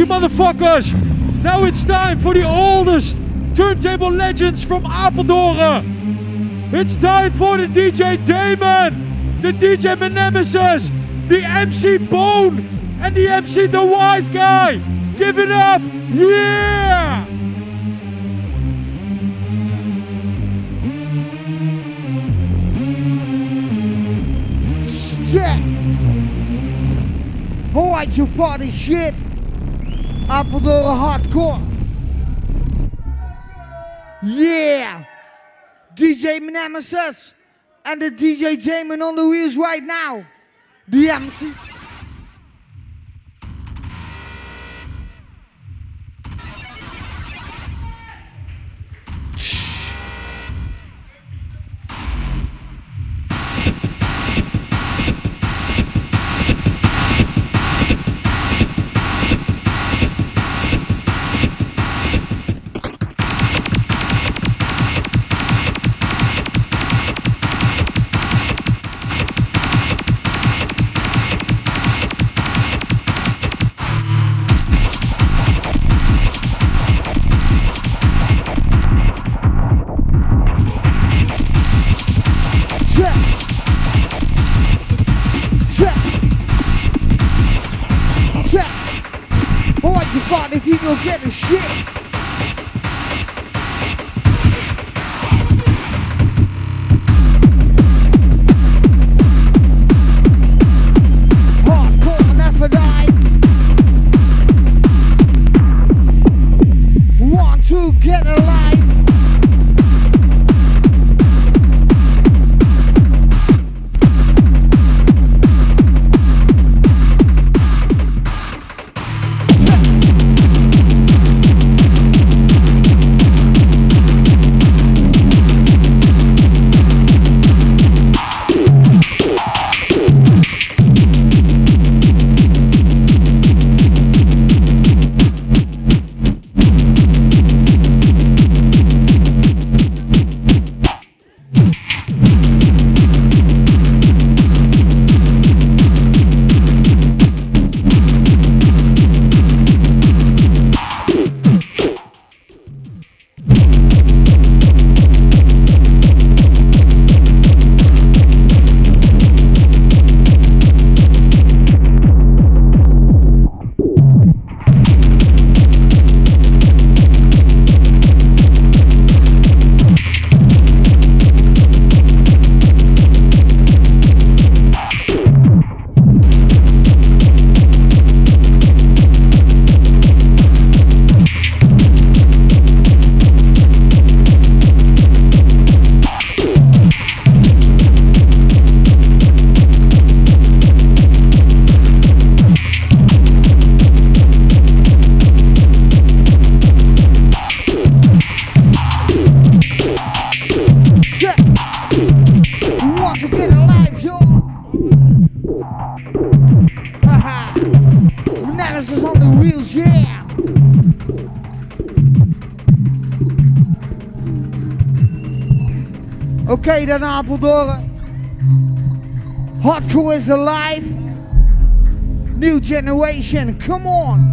you motherfuckers! Now it's time for the oldest turntable legends from Apeldoorn! It's time for the DJ Daemon, the DJ Mnemesis, the MC Bone, and the MC The Wise Guy! Give it up! Yeah! Shit! Alright, you party shit! Apeldoorn hardcore! Yeah! DJ Mnemesis and the DJ Daemon on the wheels right now. The MC. Dan Apeldoorn. Hardcore is alive. New generation, come on.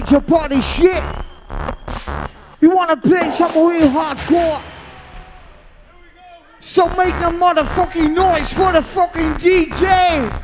like your body shit. You wanna play some real hardcore. So make the motherfucking noise for the fucking DJ.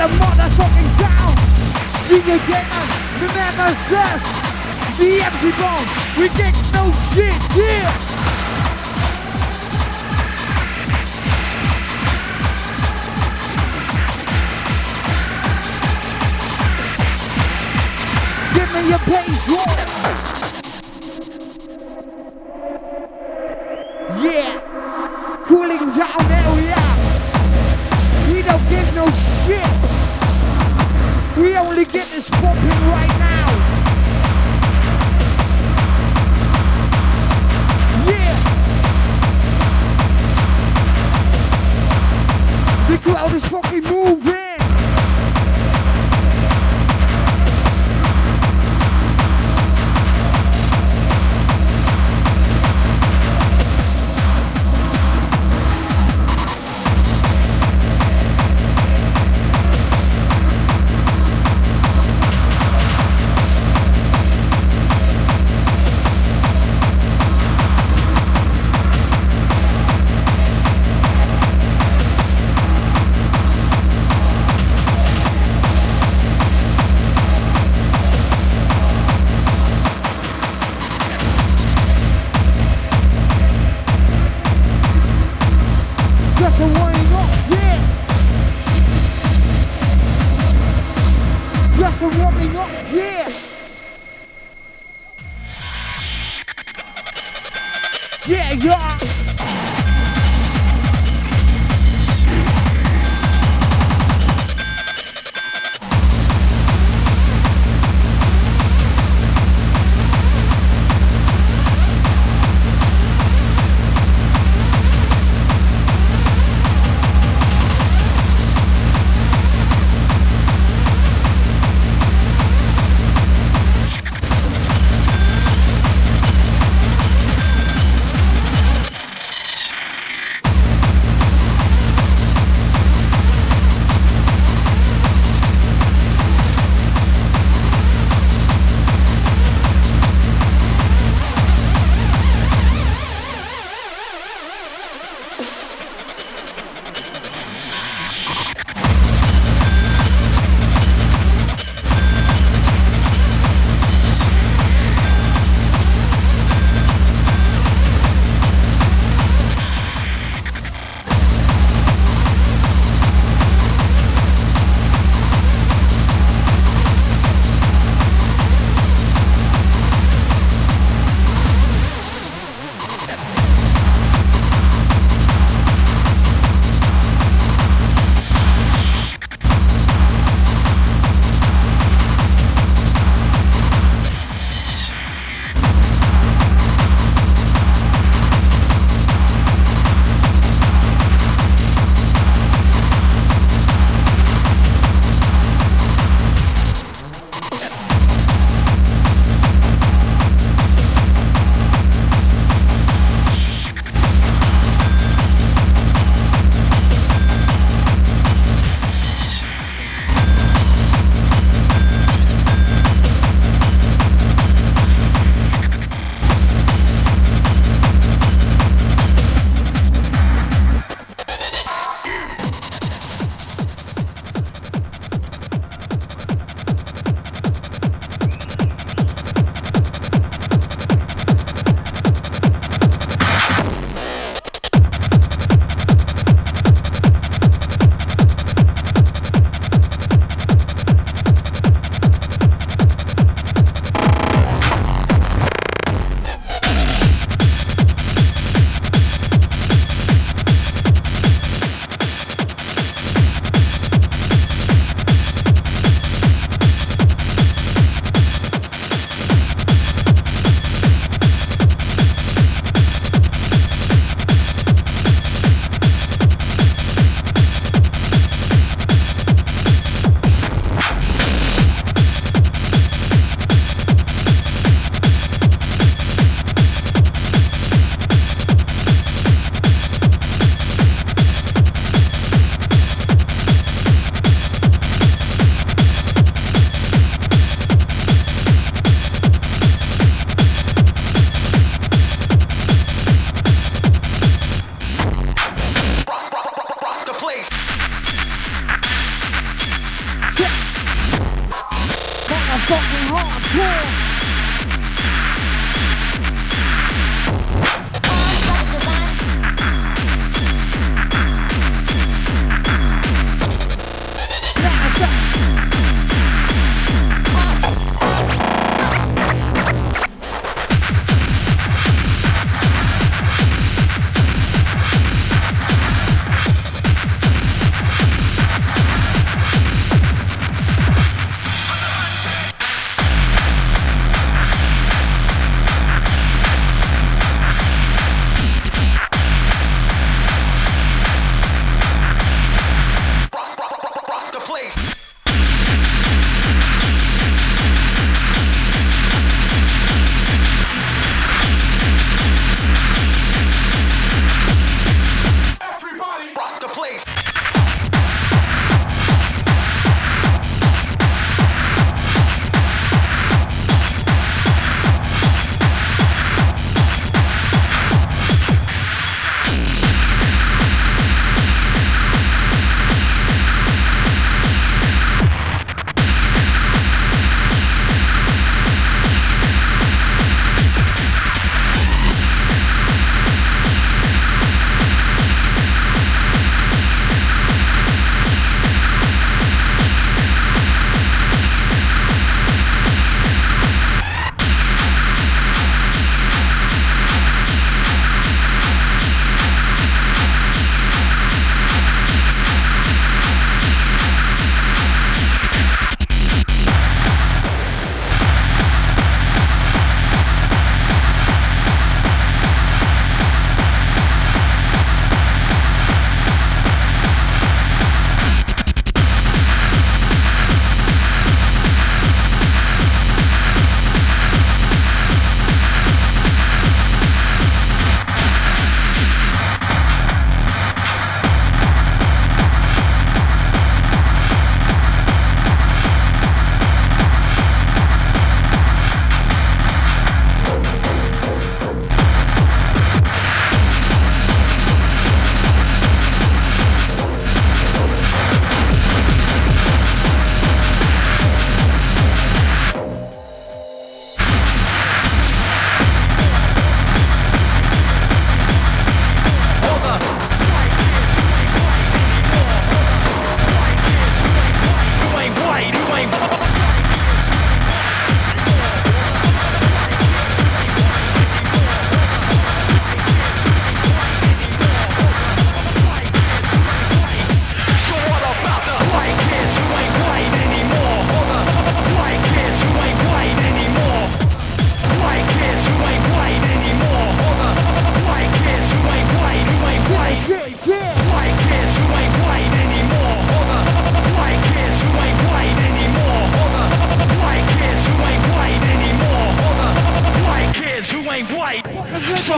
the motherfucking sound. DJ Gamers, remember us. The empty bone, we get no shit, yeah. Give me your page one.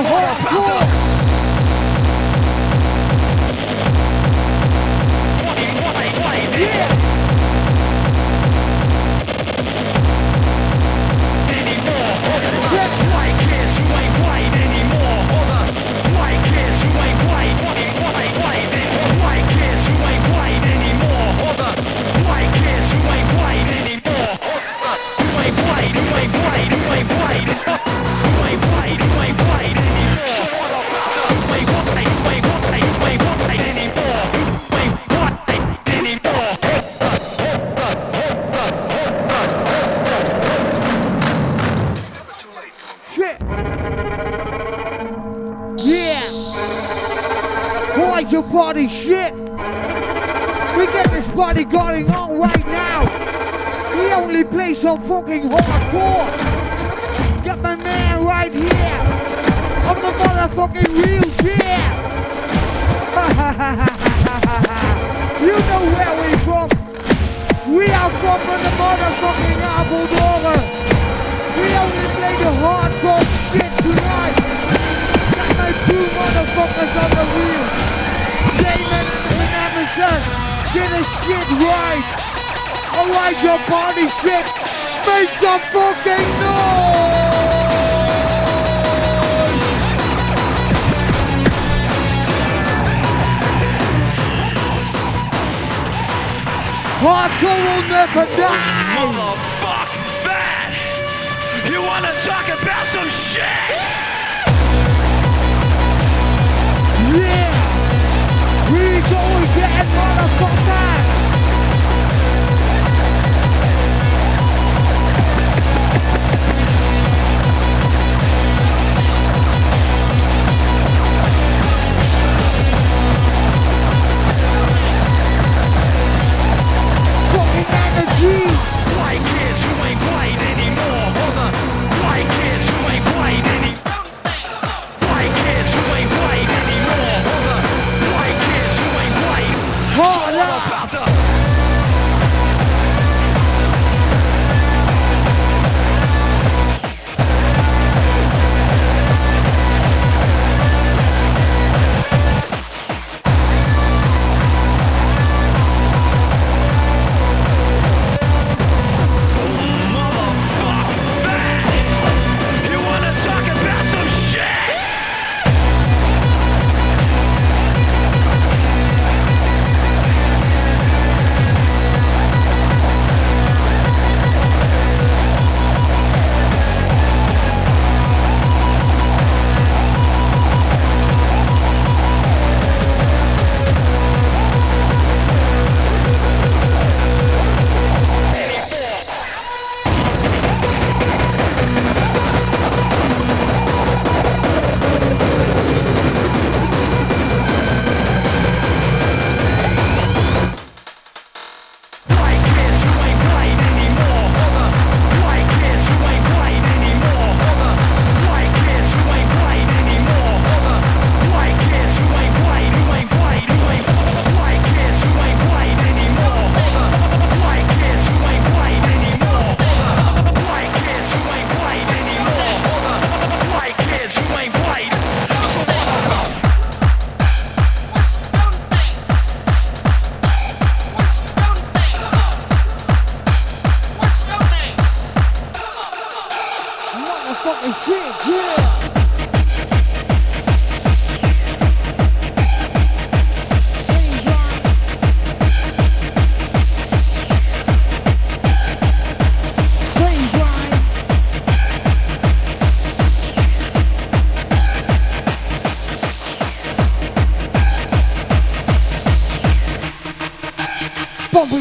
どう。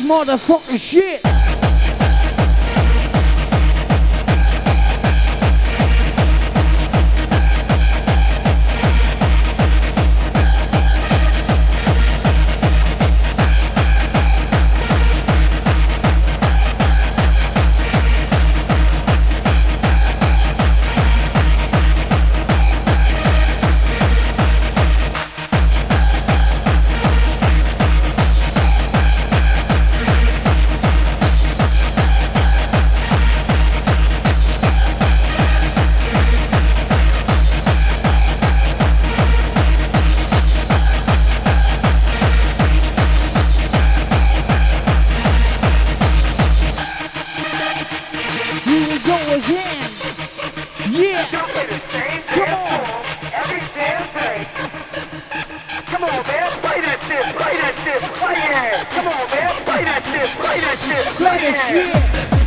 motherfucking shit. Come on, man, play that shit, play that shit, play it. Come on, man, play that shit, play that shit, play that shit.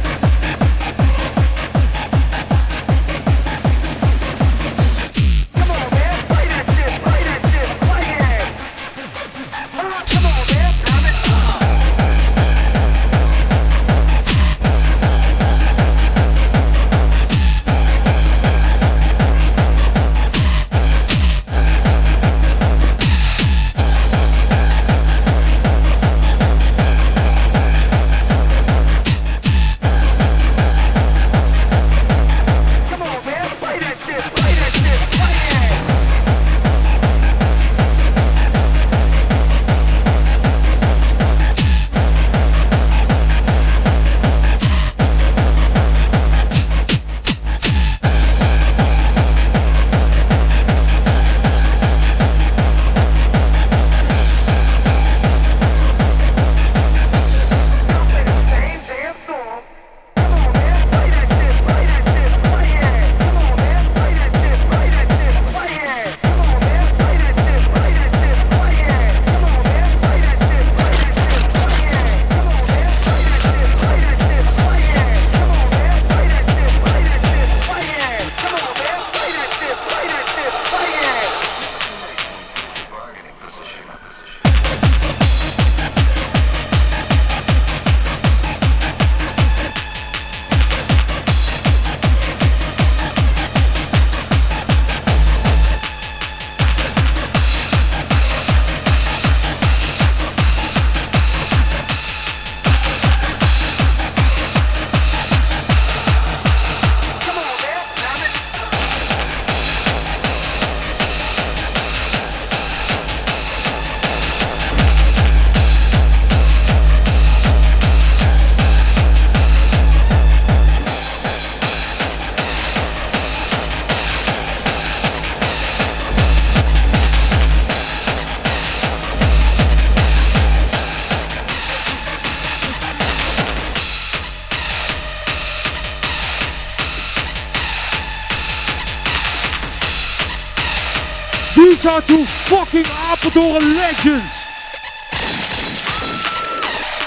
Are two fucking Apeldoorn legends.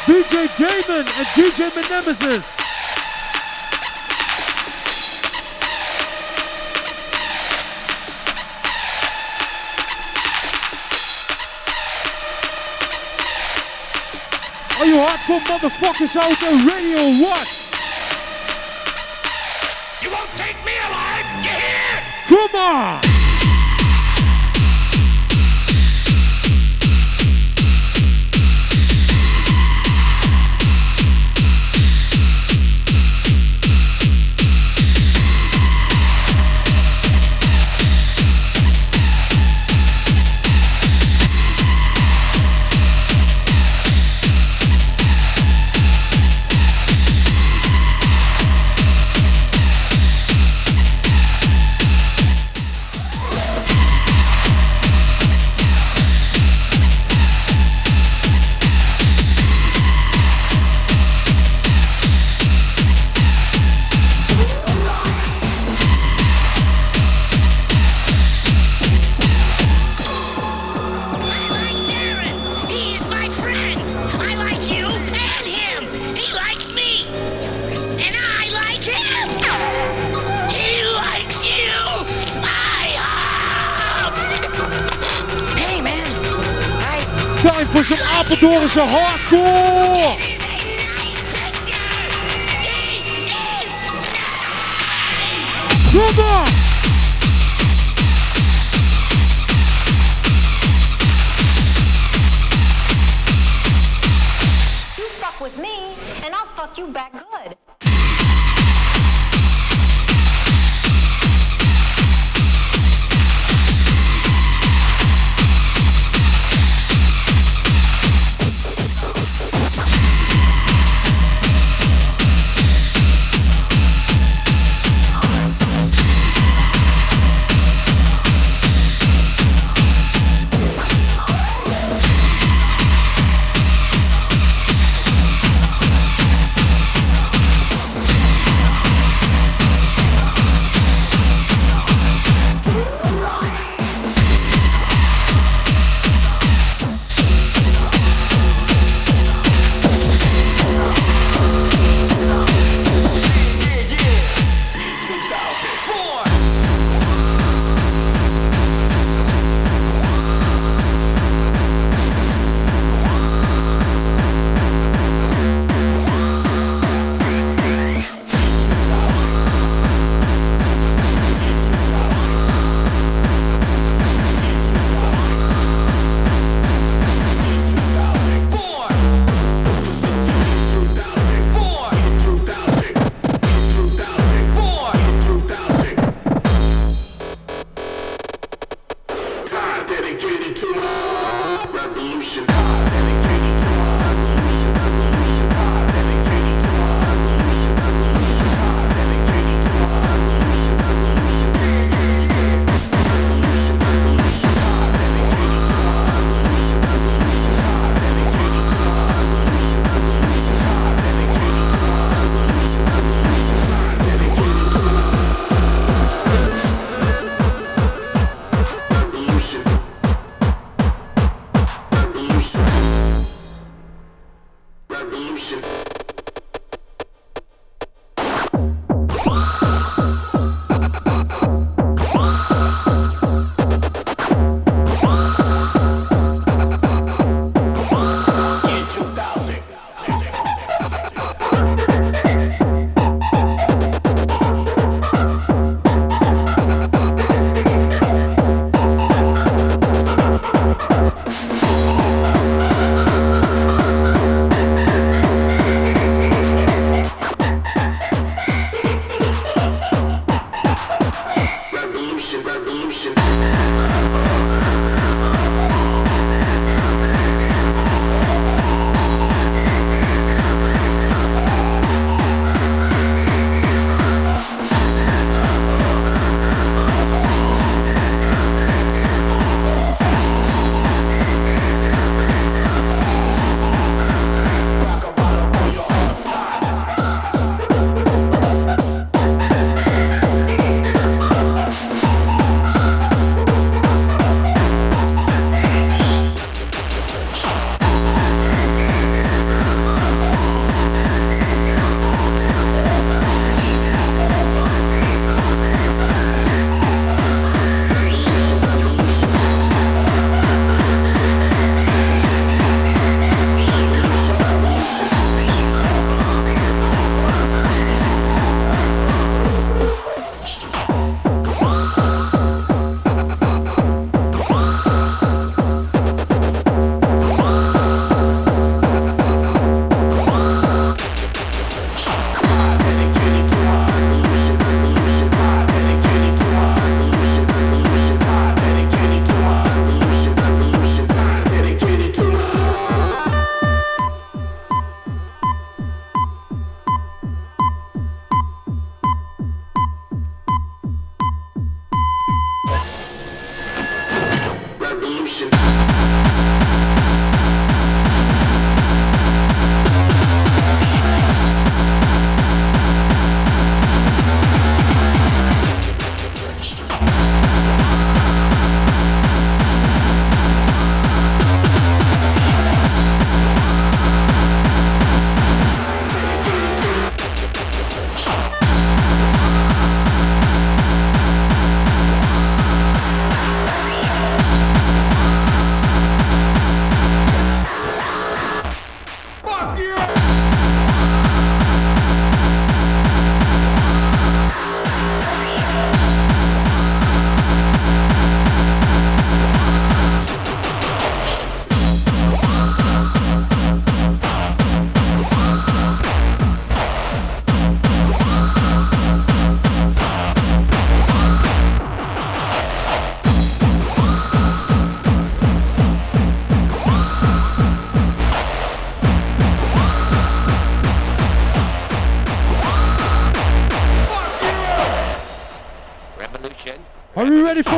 DJ Daemon and DJ Mnemesis. Are you hardcore motherfuckers out there ready or what? You won't take me alive, you hear? Come on!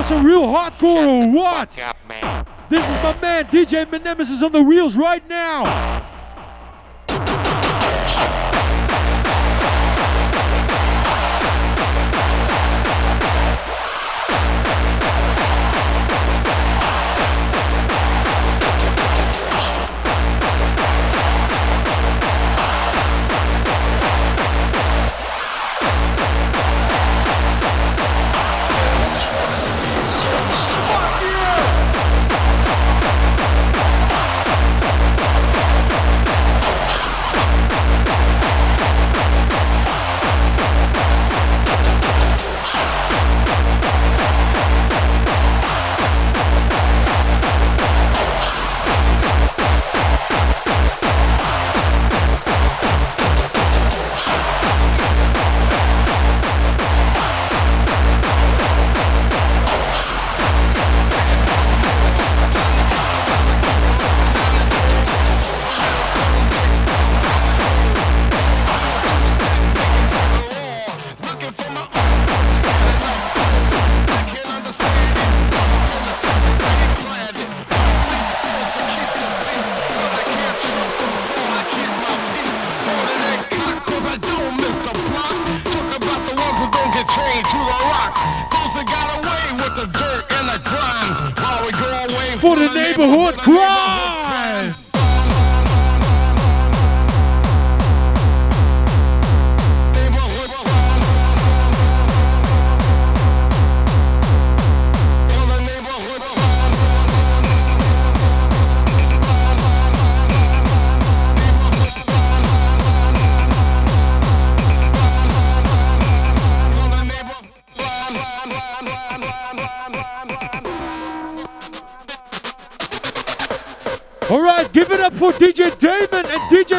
some real hardcore or what? This is my man DJ Mnemesis on the wheels right now.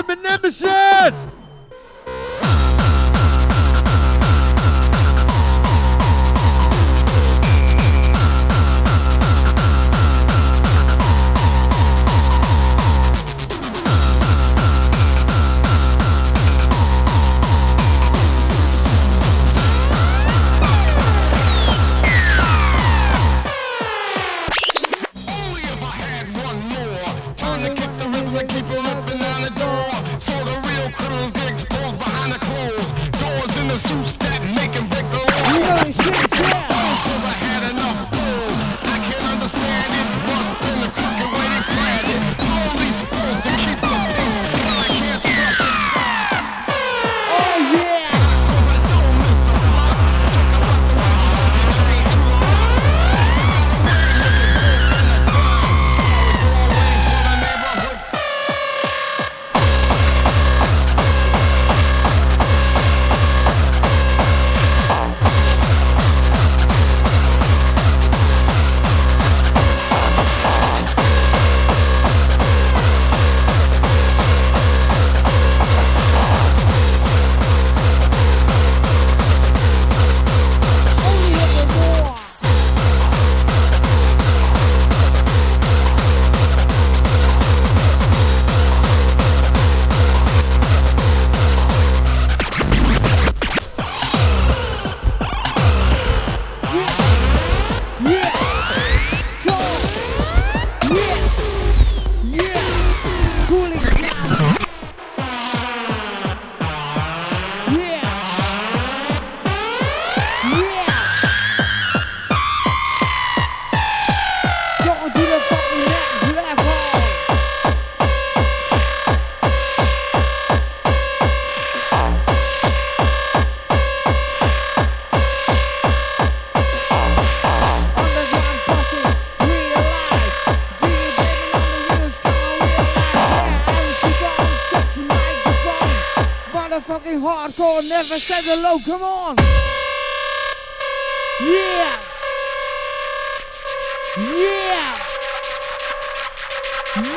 Mnemesis! never said hello, come on! Yeah! Yeah!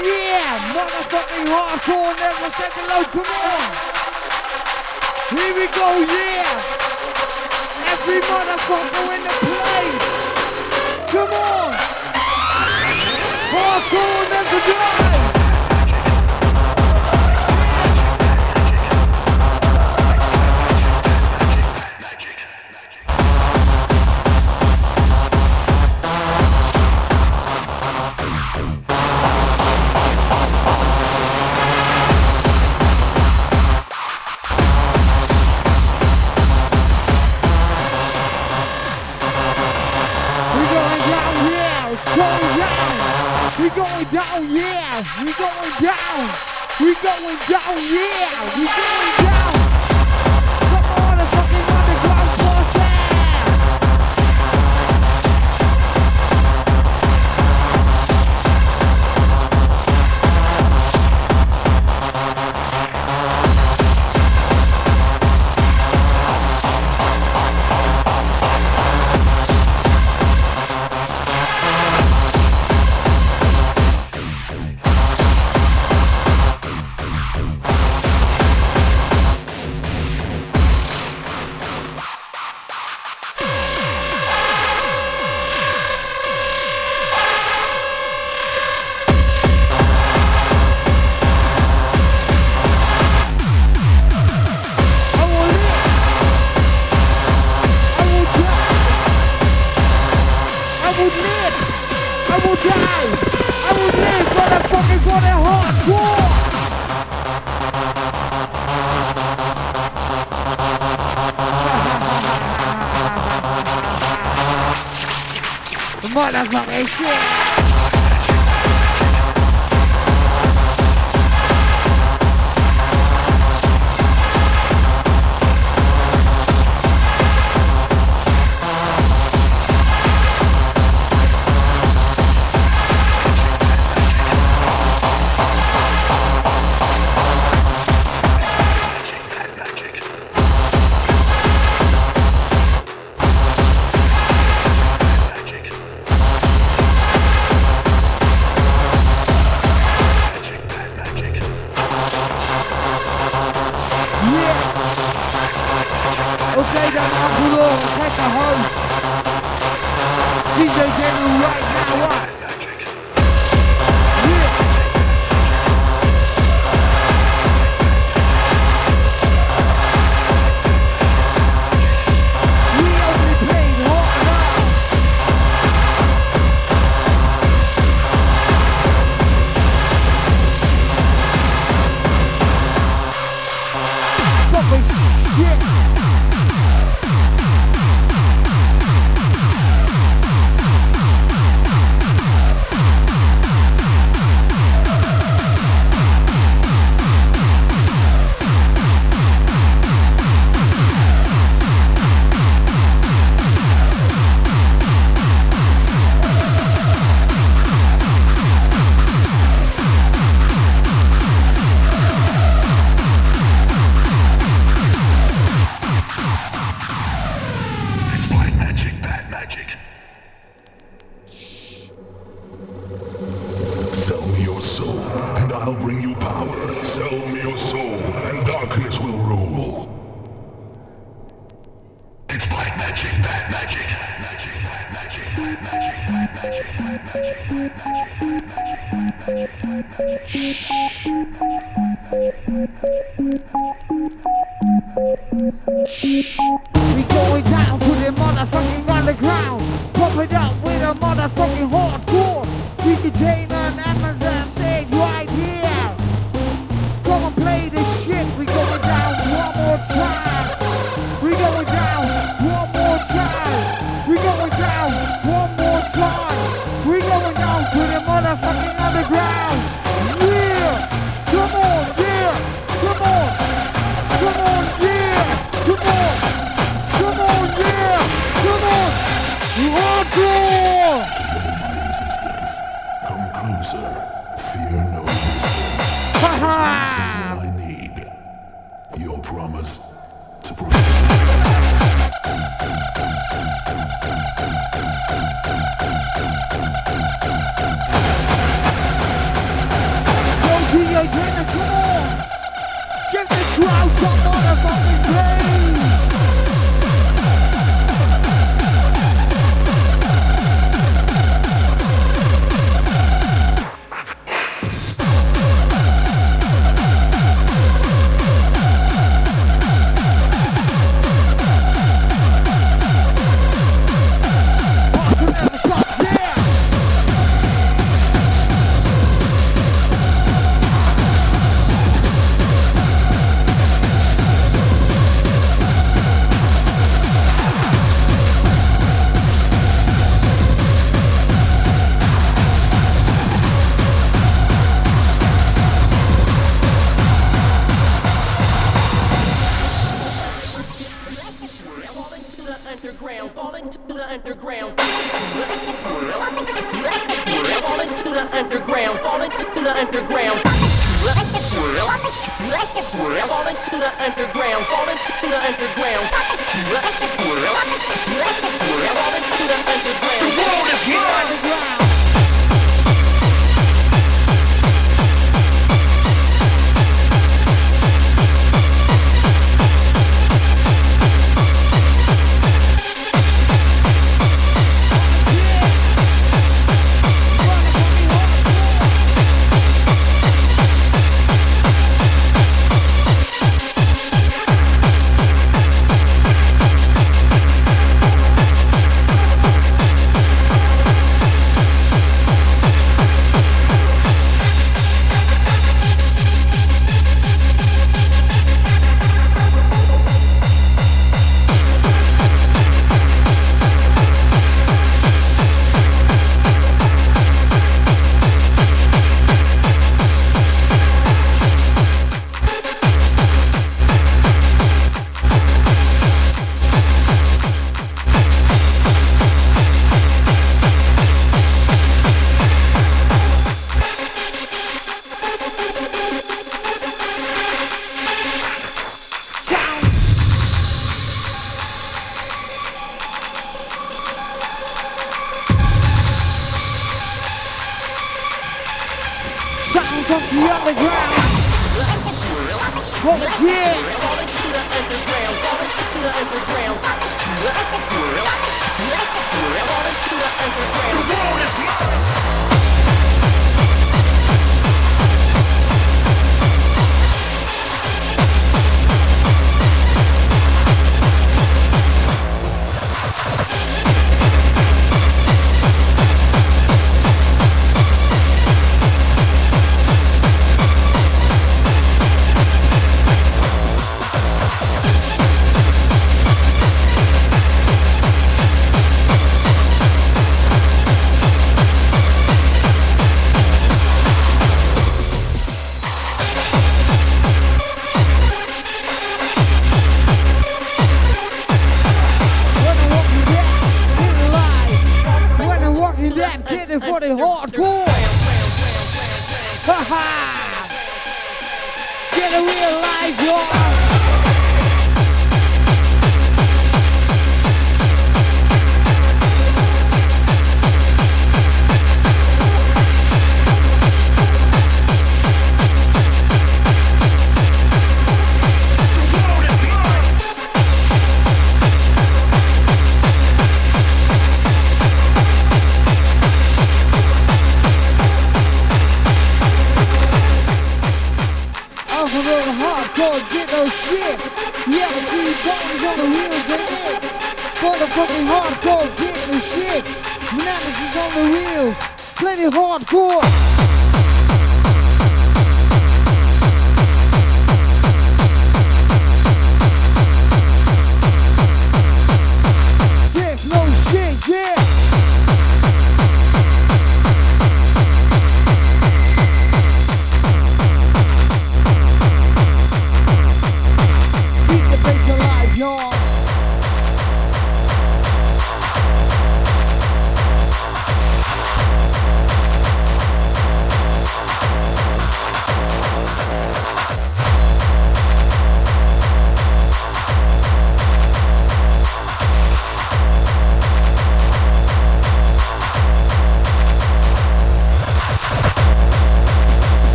Yeah! Motherfucking hardcore never said hello, come on! Here we go, yeah! Every motherfucker in the place! Come on! Hardcore never die. We going down. We going down. Yeah. We going down.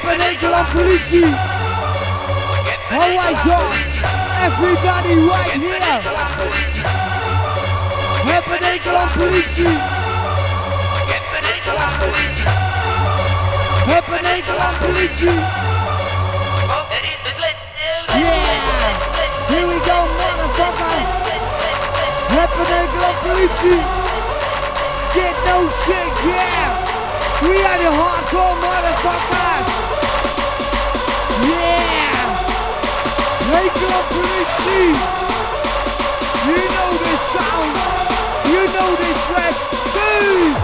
heb een enkel aan politie. Alright y'all, everybody right here. Heb een enkel aan politie. Heb een enkel aan politie. Heb een. Yeah, here we go, motherfucker. Heb een enkel aan politie. Get no shit, yeah. We are the hardcore motherfuckers. Yeah. Nederland politie. You know this sound. You know this track. Boom.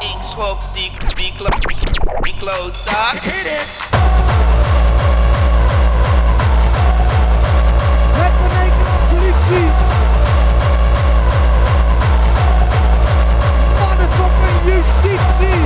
Ik schop die, die, klo die klootzak. Hit it! Het Motherfucking justitie.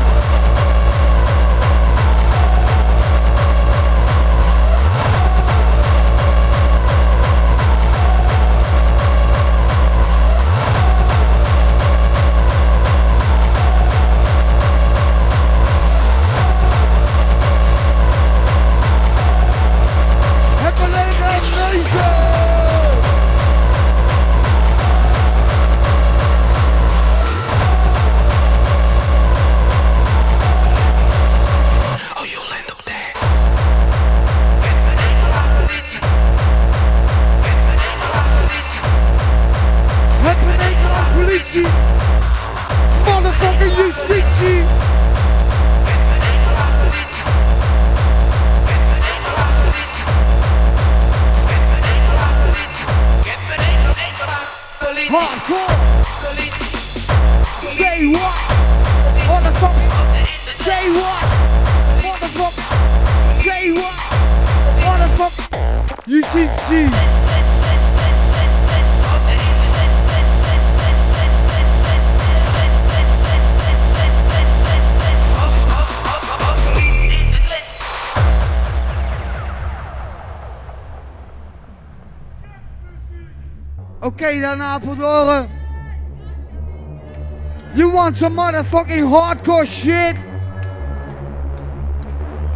You want some motherfucking hardcore shit?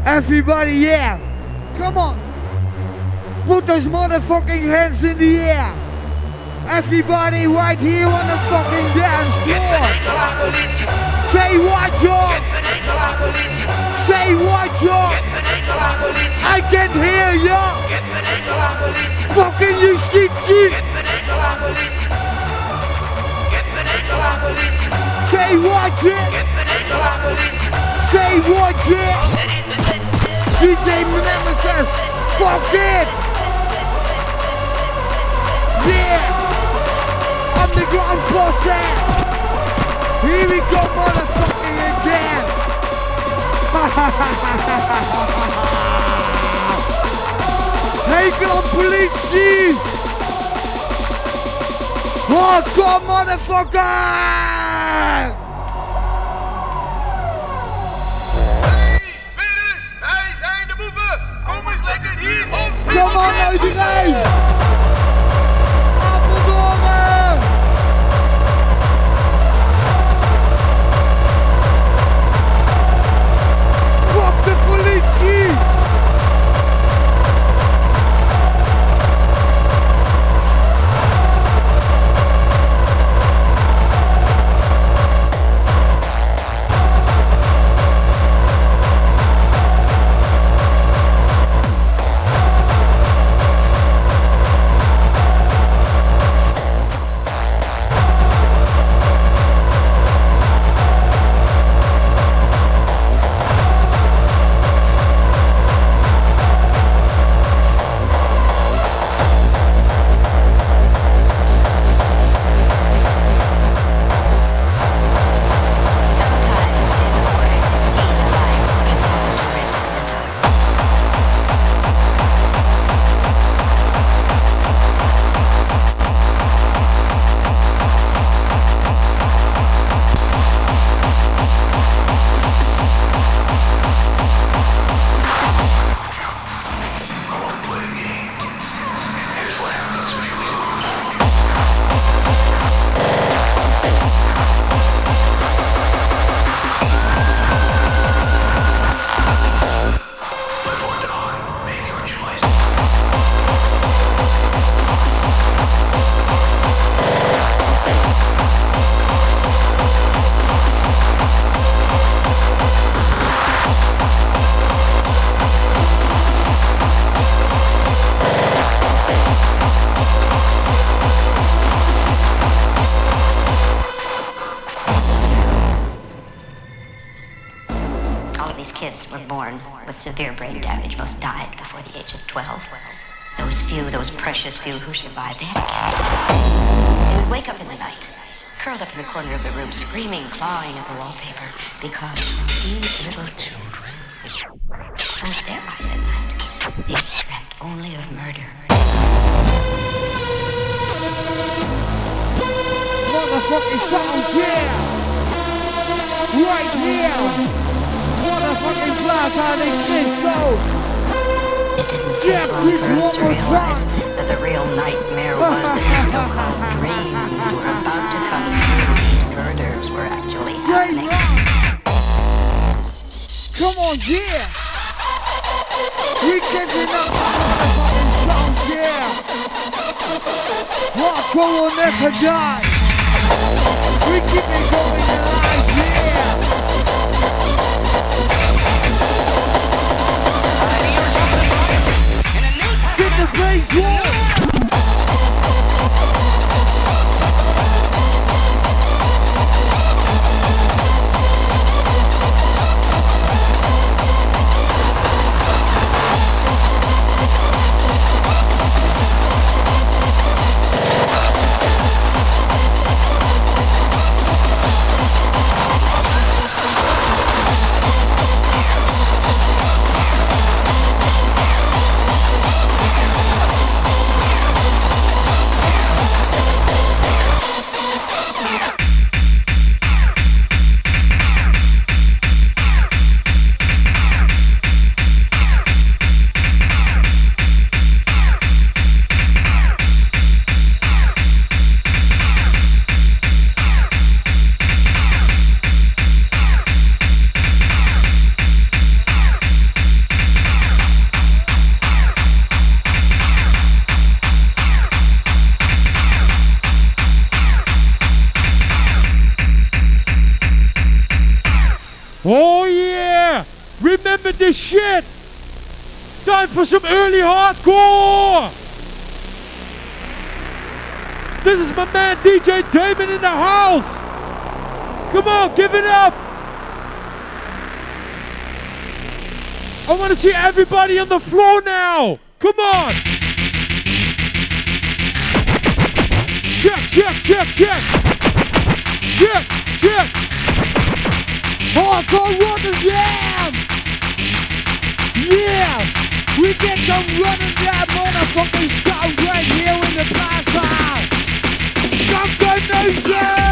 Everybody, yeah. Come on. Put those motherfucking hands in the air. Everybody right here on the fucking dance floor. Say what, yo? Say what, yo? I can hear ya. Fucking justitie. Say what, yeah? Say what, yeah? DJ Mnemesis, fuck it! Yeah! Underground posse! Here we go, motherfucking again! Nederland politie! Hardcore motherfucker! Hey, Wij zijn de boeven! Kom eens lekker hier op Kom maar uit die rij! Kids were born with severe brain damage. Most died before the age of 12. Those few, those precious few who survived, they had. They would wake up in the night, curled up in the corner of the room, screaming, clawing at the wallpaper, because these little children closed their eyes at night. They dreamt only of murder. Motherfucking sound, yeah! Right here! Motherfucking Plaza de Cristo! Check this for us one to more realize time! that the real nightmare was that these so-called dreams were about to come true. These murders were actually happening. Come on, yeah! We catching up to motherfucking sound, yeah! Hardcore will never die! We keep it going alive, Get the DJ Daemon in the house! Come on, give it up! I want to see everybody on the floor now! Come on! Check, check, check, check! Check, check! Hardcore Rotterdam! Yeah! We get some Rotterdam motherfucking sound right here in the plaza! Jungle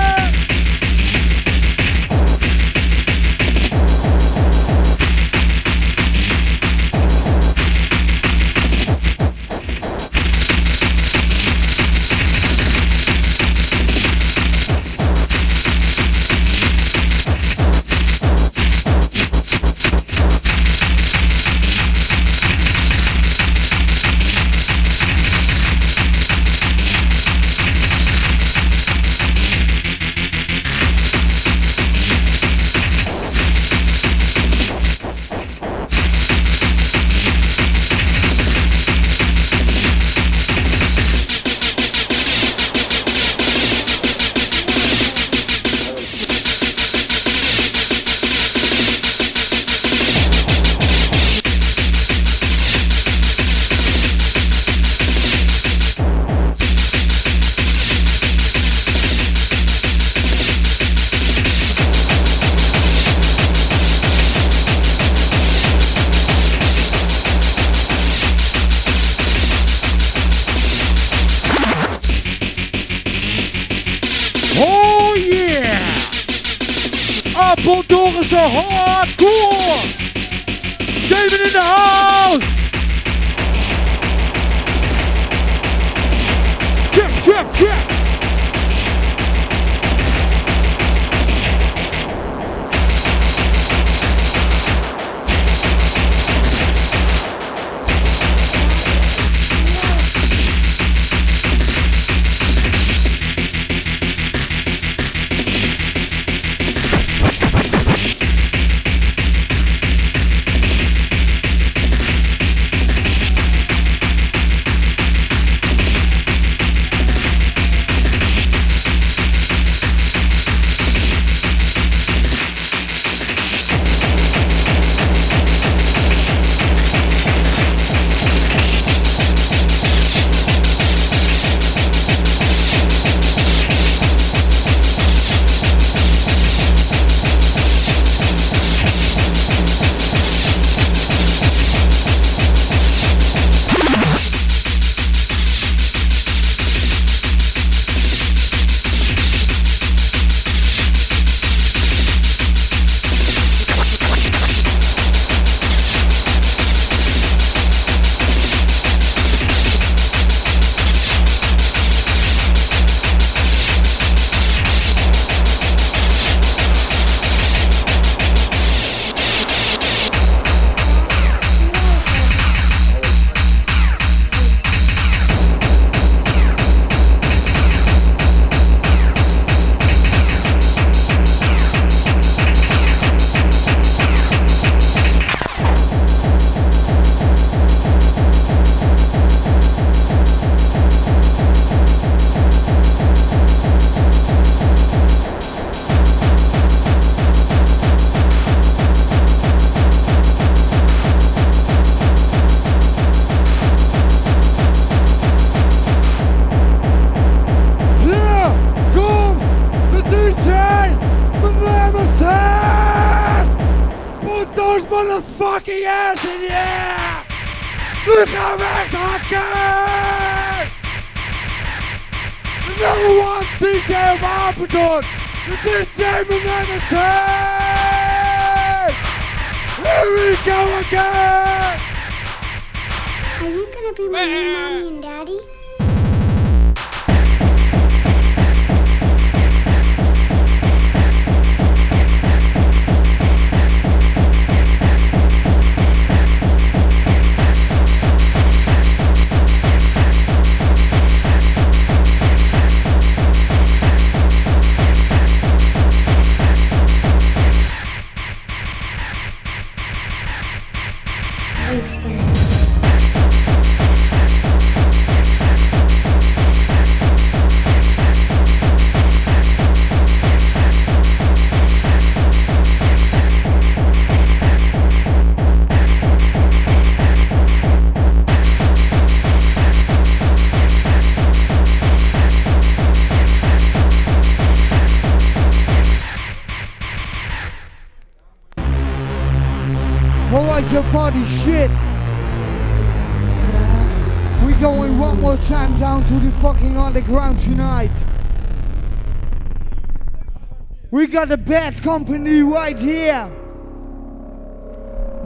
got the bad company right here.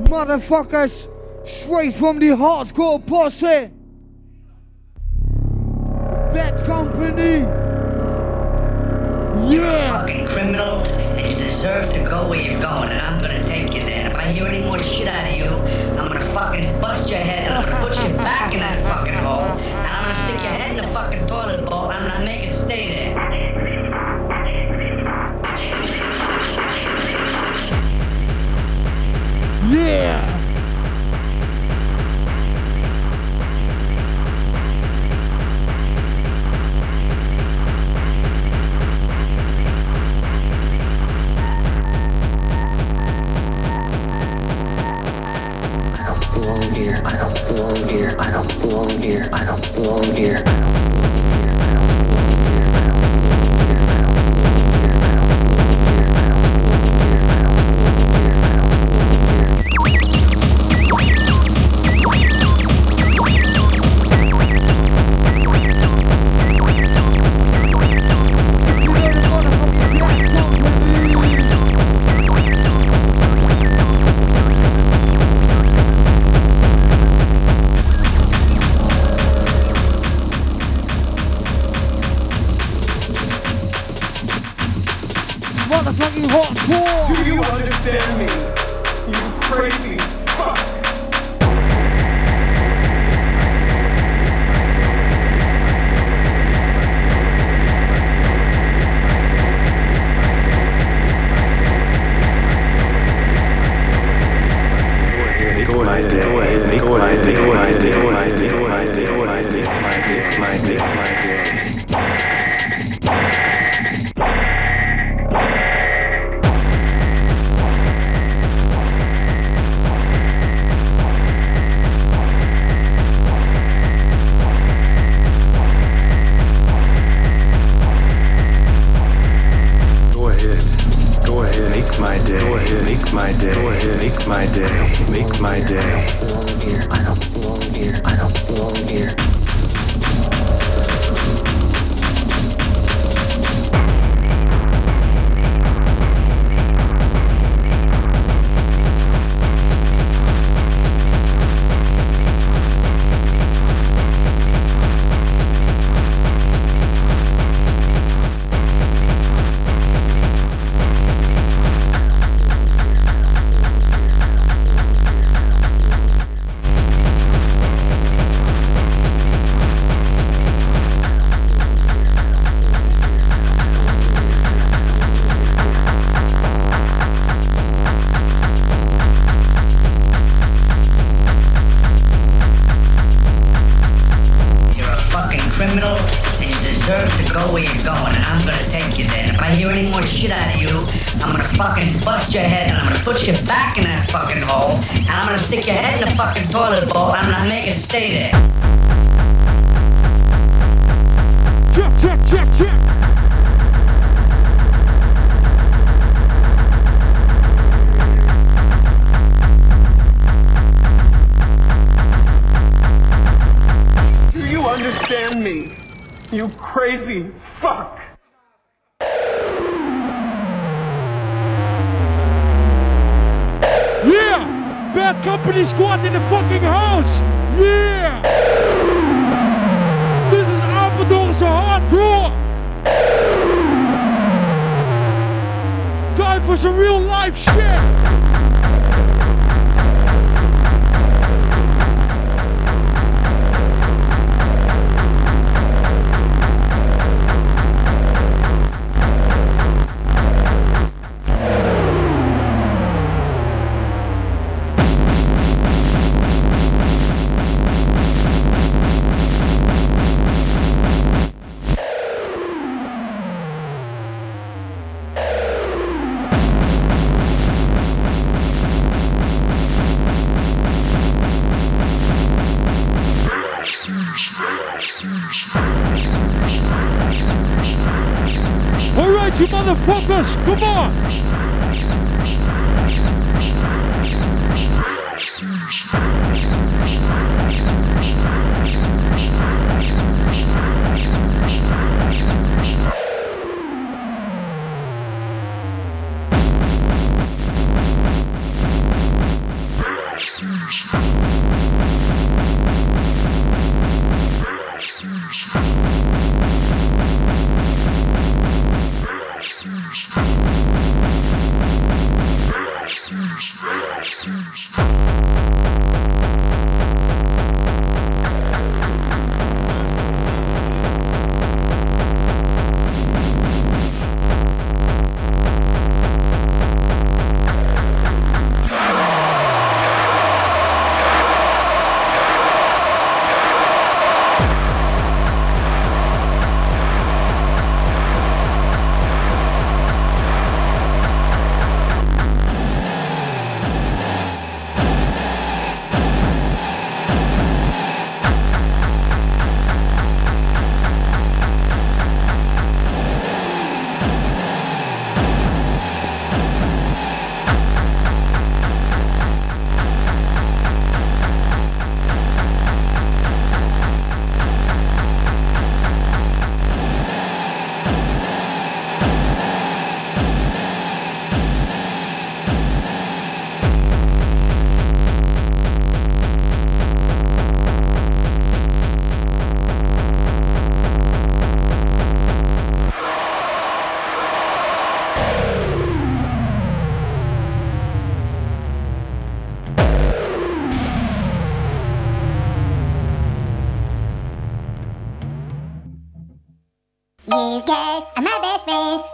Motherfuckers, straight from the hardcore posse. Bad company. Yeah. You're a fucking criminal, and you deserve to go where you're going, and I'm gonna take you there. If I hear any more shit out of you, I'm gonna fucking bust your head, and I'm gonna put you back in that fucking hole, and I'm gonna stick your head. Yeah! I don't belong here. I don't belong here. I don't belong here. I don't belong here.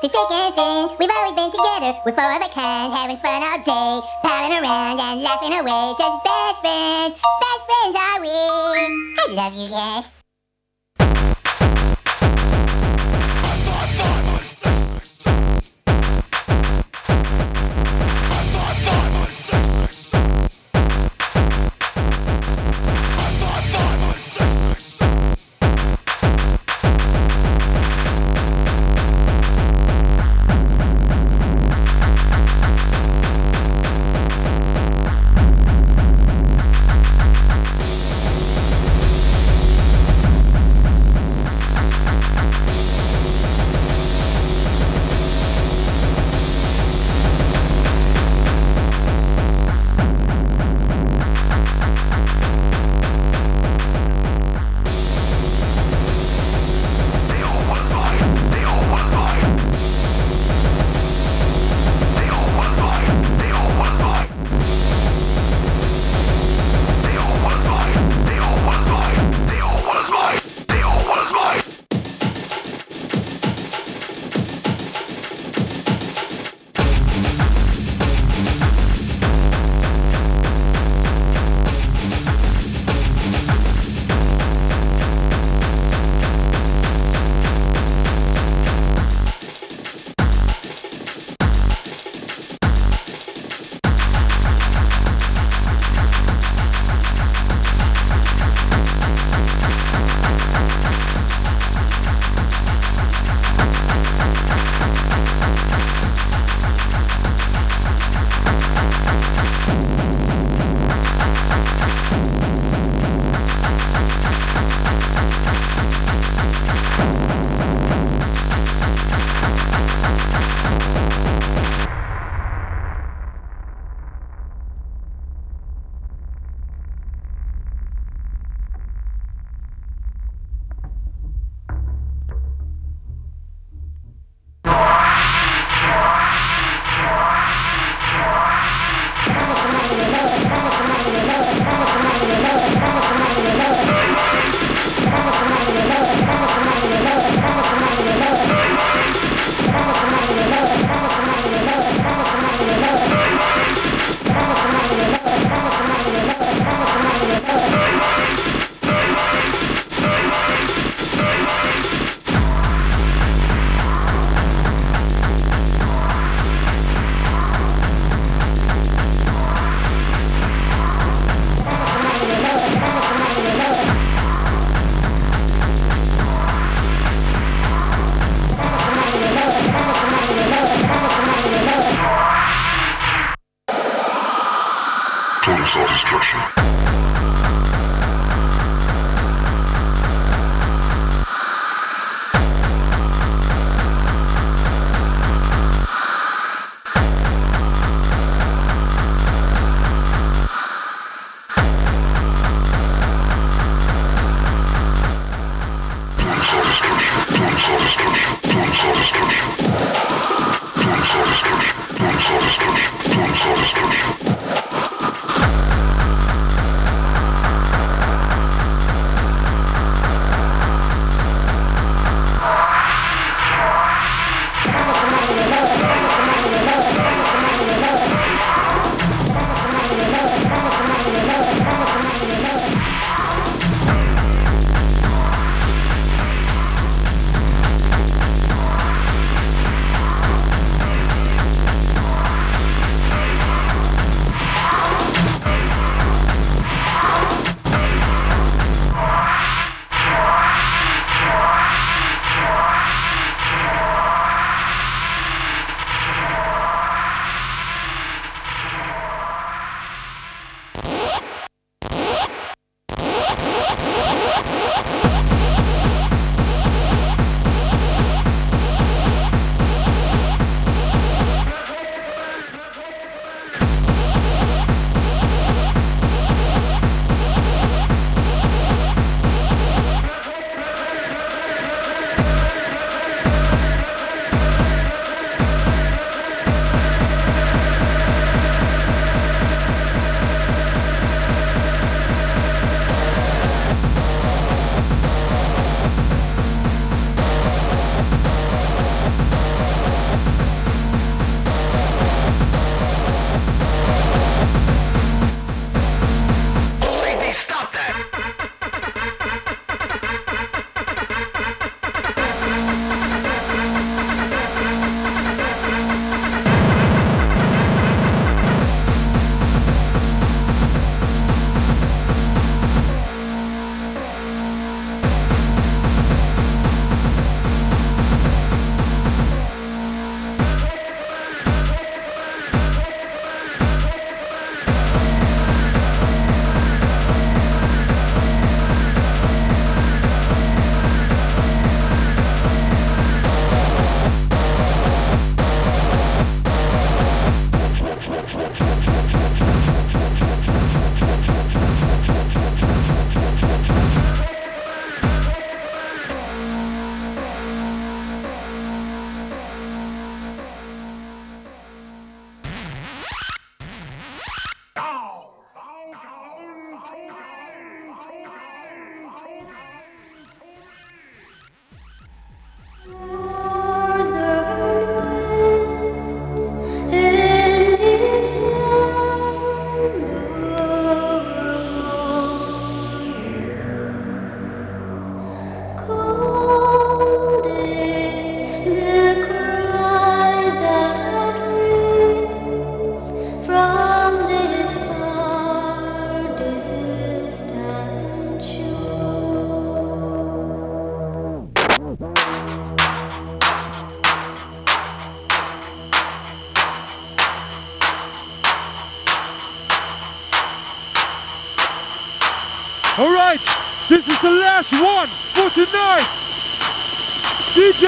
Friends, through thick and thin. We've always been together, we're four of a kind, having fun all day, palling around and laughing away. Just best friends, best friends are we. I love you guys.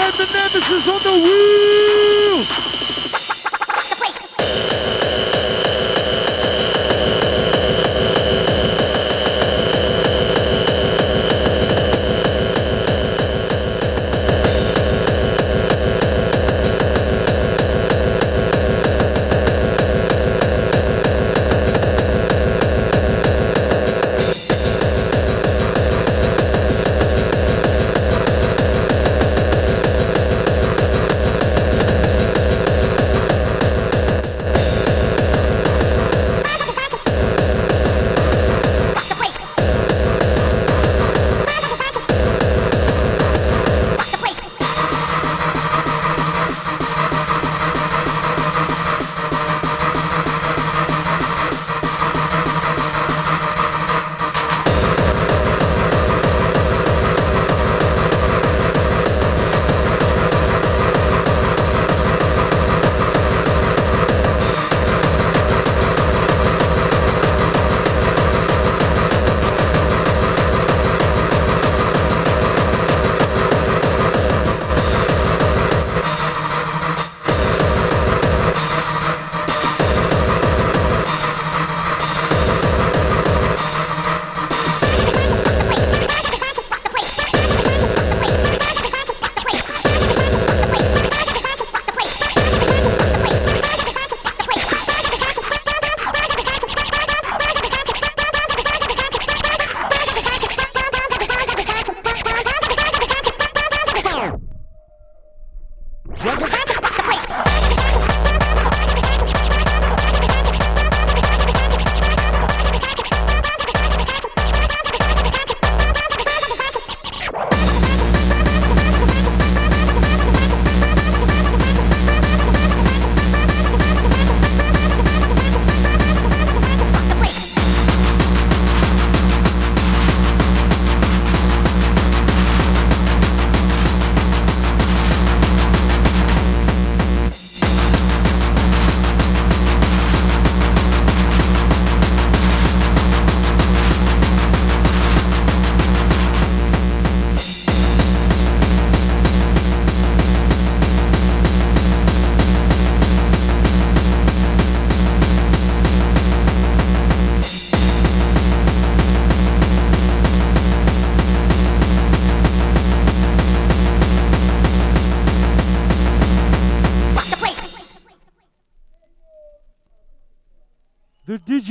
DJ Mnemesis on the wheel.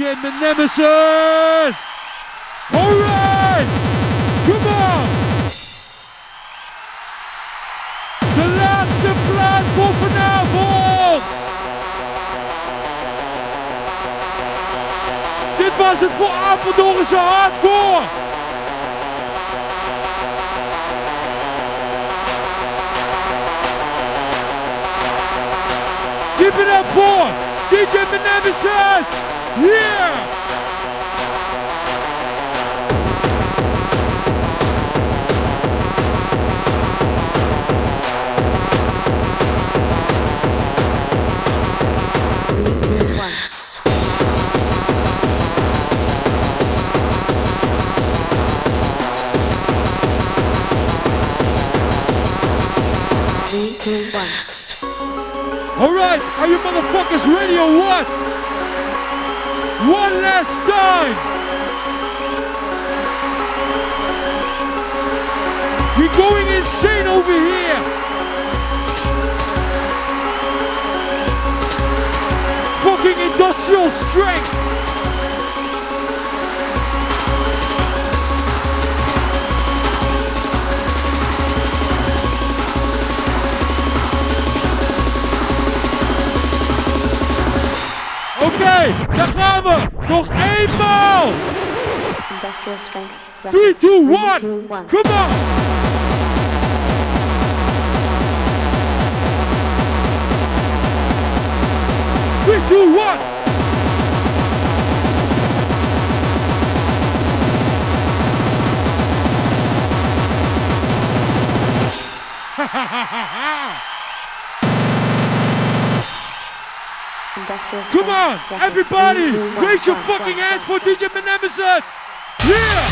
And the Nemesis! Alright! Come on! De laatste plaat voor vanavond! Dit was het voor Apeldoornse Hardcore! Give it up for DJ Beneficence! One. Alright, are you motherfuckers ready or what? One last time! We're going insane over here! Fucking industrial strength! Oké, daar gaan we! Nog eenmaal! Industrial strength. 3, 2, 1! two, one. Come on! Three, two, one! Industrial strength. Come on, everybody! Three, two, one, Raise your fucking hands for DJ Beneficence! Yeah!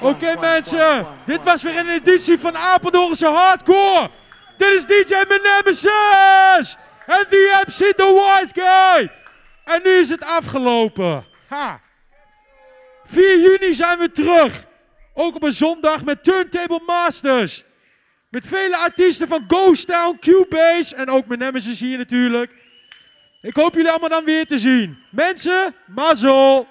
Oké mensen, dit was weer een editie van Apeldoornse Hardcore. Dit is DJ Menemesis en the MC The Wise Guy. En nu is het afgelopen. Ha. 4 juni zijn we terug. Ook op een zondag met Turntable Masters. Met vele artiesten van Ghost Town, Cubase en ook mijn Nemesis hier natuurlijk. Ik hoop jullie allemaal dan weer te zien. Mensen, mazzel!